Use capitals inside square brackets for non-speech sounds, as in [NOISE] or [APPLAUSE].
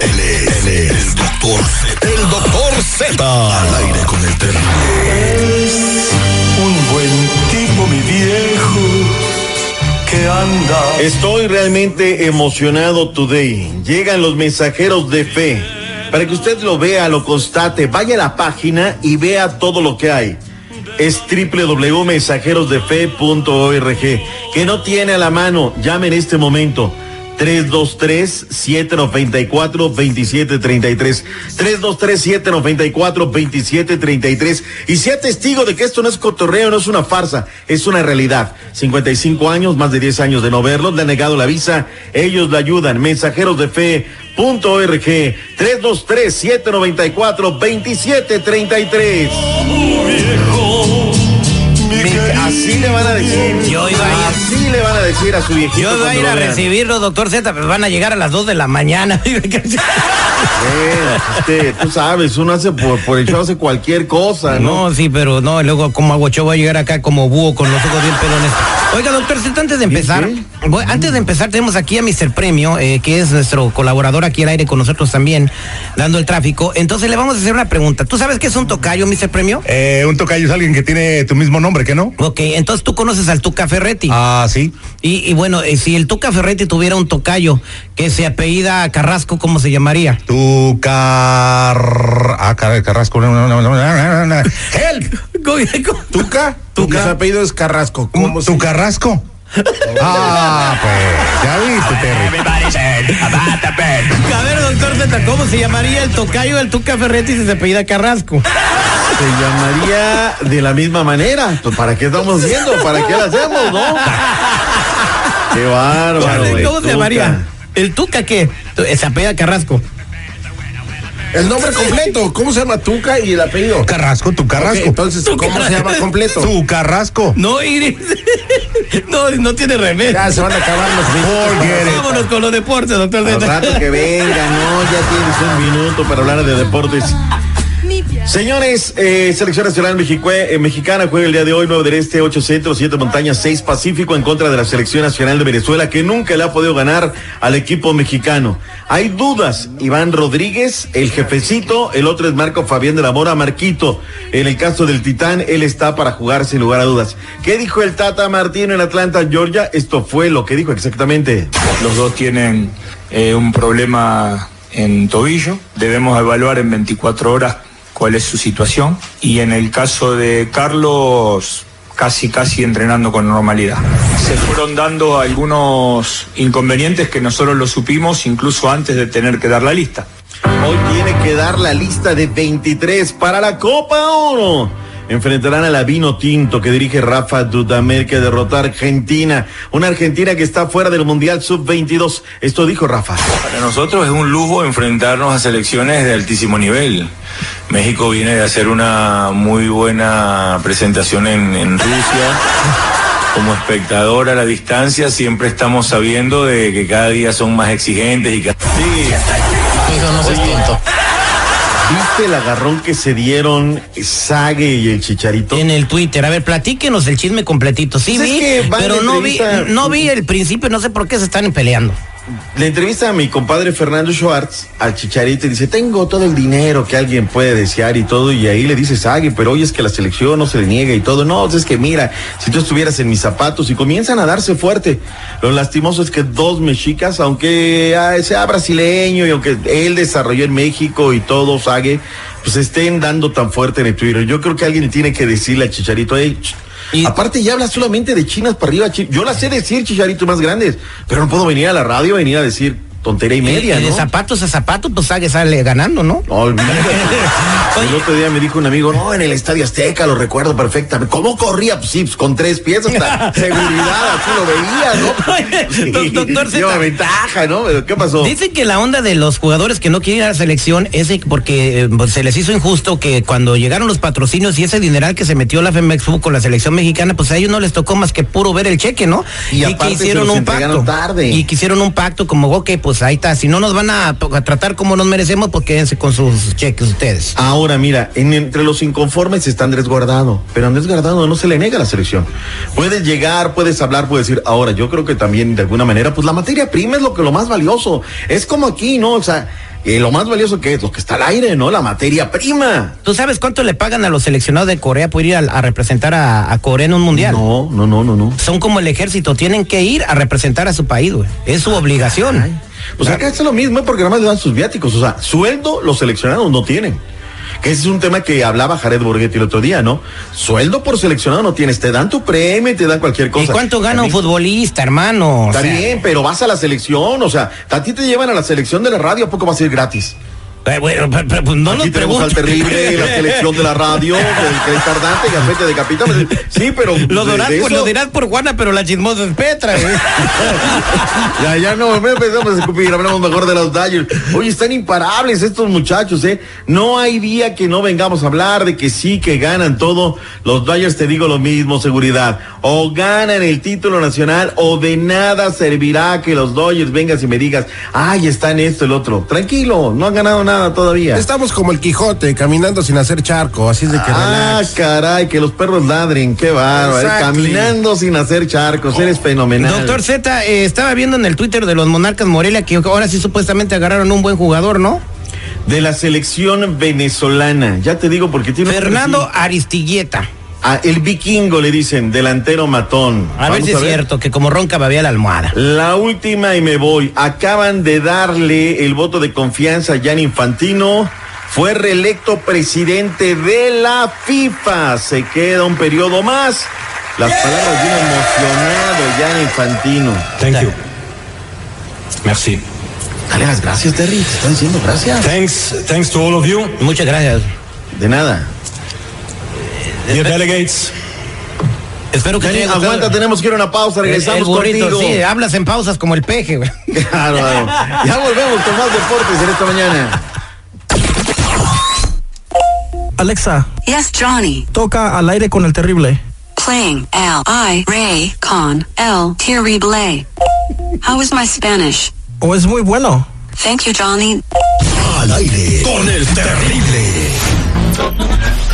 Él es, él es el doctor Z. El doctor Z. Al aire con el terrible. Un buen tipo, mi viejo, que anda. Estoy realmente emocionado today. Llegan los mensajeros de fe. Para que usted lo vea, lo constate, vaya a la página y vea todo lo que hay. Es www.mensajerosdefe.org. Que no tiene a la mano, llame en este momento. 323-794-2733. 323-794-2733. Y sea testigo de que esto no es cotorreo, no es una farsa, es una realidad. 55 años, más de 10 años de no verlos, le han negado la visa, ellos le ayudan. Mensajeros de fe.org. 323-794-2733. Así le van a decir. Yo iba a ir. Así le van a decir a su viejito. Yo iba a ir a recibirlo, doctor Z, pero van a llegar a las 2 de la mañana. [LAUGHS] Este, tú sabes, uno hace por, por el show hace cualquier cosa, ¿no? No, sí, pero no, luego como aguacho voy a llegar acá como búho con los ojos bien pelones. Oiga, doctor antes de empezar, ¿Sí? voy- antes de empezar tenemos aquí a Mr. Premio, eh, que es nuestro colaborador aquí al aire con nosotros también, dando el tráfico. Entonces le vamos a hacer una pregunta. ¿Tú sabes qué es un tocayo, Mr. Premio? Eh, un tocayo es alguien que tiene tu mismo nombre, ¿qué no? Ok, entonces tú conoces al Tuca Ferretti. Ah, sí. Y, y bueno, eh, si el Tuca Ferretti tuviera un tocayo que se apellida Carrasco, ¿cómo se llamaría? Tu car... Ah, car- Carrasco. [LAUGHS] Help. ¿Tuca? Tuca. Su apellido es Carrasco. ¿Cómo se Tu Carrasco. Ah, pues, ya vi, tu Terry. A ver, doctor Z, ¿cómo se llamaría el tocayo del Tuca Ferretti si se apellida Carrasco? Se llamaría de la misma manera. Pues, ¿Para qué estamos haciendo? ¿Para qué lo hacemos, no? Qué bárbaro. ¿Cómo, se llamaría? ¿El Tuca qué? Se apellida Carrasco. El nombre completo. ¿Cómo se llama Tuca y el apellido? Carrasco, tu Carrasco. entonces, ¿cómo se llama completo? Tu Carrasco. No, Iris. [LAUGHS] no, no tiene remedio. Ya se van a acabar los minutos. Vámonos con los deportes, doctor Al rato que venga, no, ya tienes un minuto para hablar de deportes. Señores, eh, Selección Nacional Mexicue- eh, Mexicana juega el día de hoy, 9 del Este, 8 Centro, 7 Montañas, 6 Pacífico en contra de la Selección Nacional de Venezuela que nunca le ha podido ganar al equipo mexicano. Hay dudas, Iván Rodríguez, el jefecito, el otro es Marco Fabián de la Mora, Marquito. En el caso del Titán, él está para jugar sin lugar a dudas. ¿Qué dijo el Tata Martino en Atlanta, Georgia? Esto fue lo que dijo exactamente. Los dos tienen eh, un problema en tobillo. Debemos evaluar en 24 horas cuál es su situación. Y en el caso de Carlos, casi, casi entrenando con normalidad. Se fueron dando algunos inconvenientes que nosotros lo supimos incluso antes de tener que dar la lista. Hoy tiene que dar la lista de 23 para la Copa Oro. Enfrentarán a la Vino Tinto que dirige Rafa Dudamel que derrotó a Argentina. Una Argentina que está fuera del Mundial Sub-22. Esto dijo Rafa. Para nosotros es un lujo enfrentarnos a selecciones de altísimo nivel. México viene de hacer una muy buena presentación en, en Rusia. Como espectador a la distancia siempre estamos sabiendo de que cada día son más exigentes y cada... Hijo, no seas tonto. ¿Viste el agarrón que se dieron Sague y el Chicharito? En el Twitter, a ver, platíquenos el chisme completito. Sí Pues es vi, pero no vi, no vi el principio, no sé por qué se están peleando. Le entrevista a mi compadre Fernando Schwartz al Chicharito y dice, tengo todo el dinero que alguien puede desear y todo, y ahí le dice Sague, pero hoy es que la selección no se le niega y todo. No, es que mira, si tú estuvieras en mis zapatos y comienzan a darse fuerte. Lo lastimoso es que dos mexicas, aunque ah, sea brasileño y aunque él desarrolló en México y todo, Sague, pues estén dando tan fuerte en el Twitter. Yo creo que alguien tiene que decirle al Chicharito, hey, Y- Aparte ya habla solamente de chinas para arriba. Yo las sé decir, chicharito más grandes, pero no puedo venir a la radio, venir a decir y media, Y de zapatos a zapatos, pues sale, sale ganando, ¿no? [LAUGHS] El otro día me dijo un amigo, no, en el Estadio Azteca lo recuerdo perfectamente. ¿Cómo corría? Pues sí, pues, con tres pies hasta [LAUGHS] seguridad, así lo veía, ¿no? [LAUGHS] Oye, Sí, doc- doctor Zeta. Lleva ventaja, ¿no? Pero, ¿Qué pasó? Dicen que la onda de los jugadores que no quieren ir a la selección es porque eh, pues, se les hizo injusto que cuando llegaron los patrocinios y ese dineral que se metió la FEMEX con la selección mexicana, pues a ellos no les tocó más que puro ver el cheque, ¿no? Y aparte que hicieron un pacto. tarde. Y que hicieron un pacto como, ok, pues ahí está. Si no nos van a, a tratar como nos merecemos, pues quédense con sus cheques ustedes. Ahora, mira, en- entre los inconformes está Andrés Guardado, pero Andrés Guardado no se le nega a la selección. Puedes llegar, puedes hablar, puedes decir, ahora yo creo que también de alguna manera, pues la materia prima es lo que lo más valioso. Es como aquí, ¿no? O sea, eh, lo más valioso que es lo que está al aire, ¿no? La materia prima. ¿Tú sabes cuánto le pagan a los seleccionados de Corea por ir a, a representar a, a Corea en un mundial? No, no, no, no, no. Son como el ejército, tienen que ir a representar a su país, güey. Es su obligación. Pues acá es lo mismo, porque nada más le dan sus viáticos. O sea, sueldo los seleccionados no tienen. Que ese es un tema que hablaba Jared Borghetti el otro día, ¿no? Sueldo por seleccionado no tienes. Te dan tu premio te dan cualquier cosa. ¿Y cuánto gana un futbolista, hermano? O Está sea, bien, pero vas a la selección, o sea, a ti te llevan a la selección de la radio, ¿a poco va a ser gratis? Eh, bueno, pero- pero, pues no Aquí nos tenemos al terrible, la [LAUGHS] selección de la radio, el que es tardante, gafete de capitán. Sí, pero. Lo dirás, por, eso- lo dirás por Juana, pero la chismosa es Petra, güey. [LAUGHS] Ya, ya no, empezamos a escupir, hablamos mejor de los Dodgers. Oye, están imparables estos muchachos, ¿eh? No hay día que no vengamos a hablar de que sí, que ganan todo. Los Dodgers, te digo lo mismo, seguridad. O ganan el título nacional o de nada servirá que los Dodgers vengas y me digas, ay, está en esto, el otro. Tranquilo, no han ganado nada todavía. Estamos como el Quijote, caminando sin hacer charco, así es de que Ah, relax. caray, que los perros ladren, qué bárbaro. eh, Exactly. Caminando sin hacer charcos, eres fenomenal. Doctor Z, eh, estaba viendo en el Twitter de los Monarcas Morelia que ahora sí supuestamente agarraron un buen jugador, ¿no? De la selección venezolana, ya te digo porque tiene Fernando Aristilleta. Ah, el vikingo le dicen, delantero matón. A ver si es cierto que como ronca babea la almohada. La última y me voy. Acaban de darle el voto de confianza a Jan Infantino. Fue reelecto presidente de la FIFA. Se queda un periodo más. Las palabras de un emocionado Jan Infantino. Thank you. Merci. Dale las gracias, Terry. Te están diciendo gracias. Thanks, thanks to all of you, Muchas gracias. De nada. Dear delegates. Espero que te Dani, haya gustado. aguanta, tenemos que ir a una pausa. El- Regresamos el burrito, contigo. sí, hablas en pausas como el peje, güey. [LAUGHS] Claro, claro. Ya volvemos con más deportes en esta mañana. Alexa, Yes, Johnny. toca al aire con el terrible. Playing L I Ray con El Terrible. How is my Spanish? ¿O es muy bueno? Thank you, Johnny. Al aire con el terrible.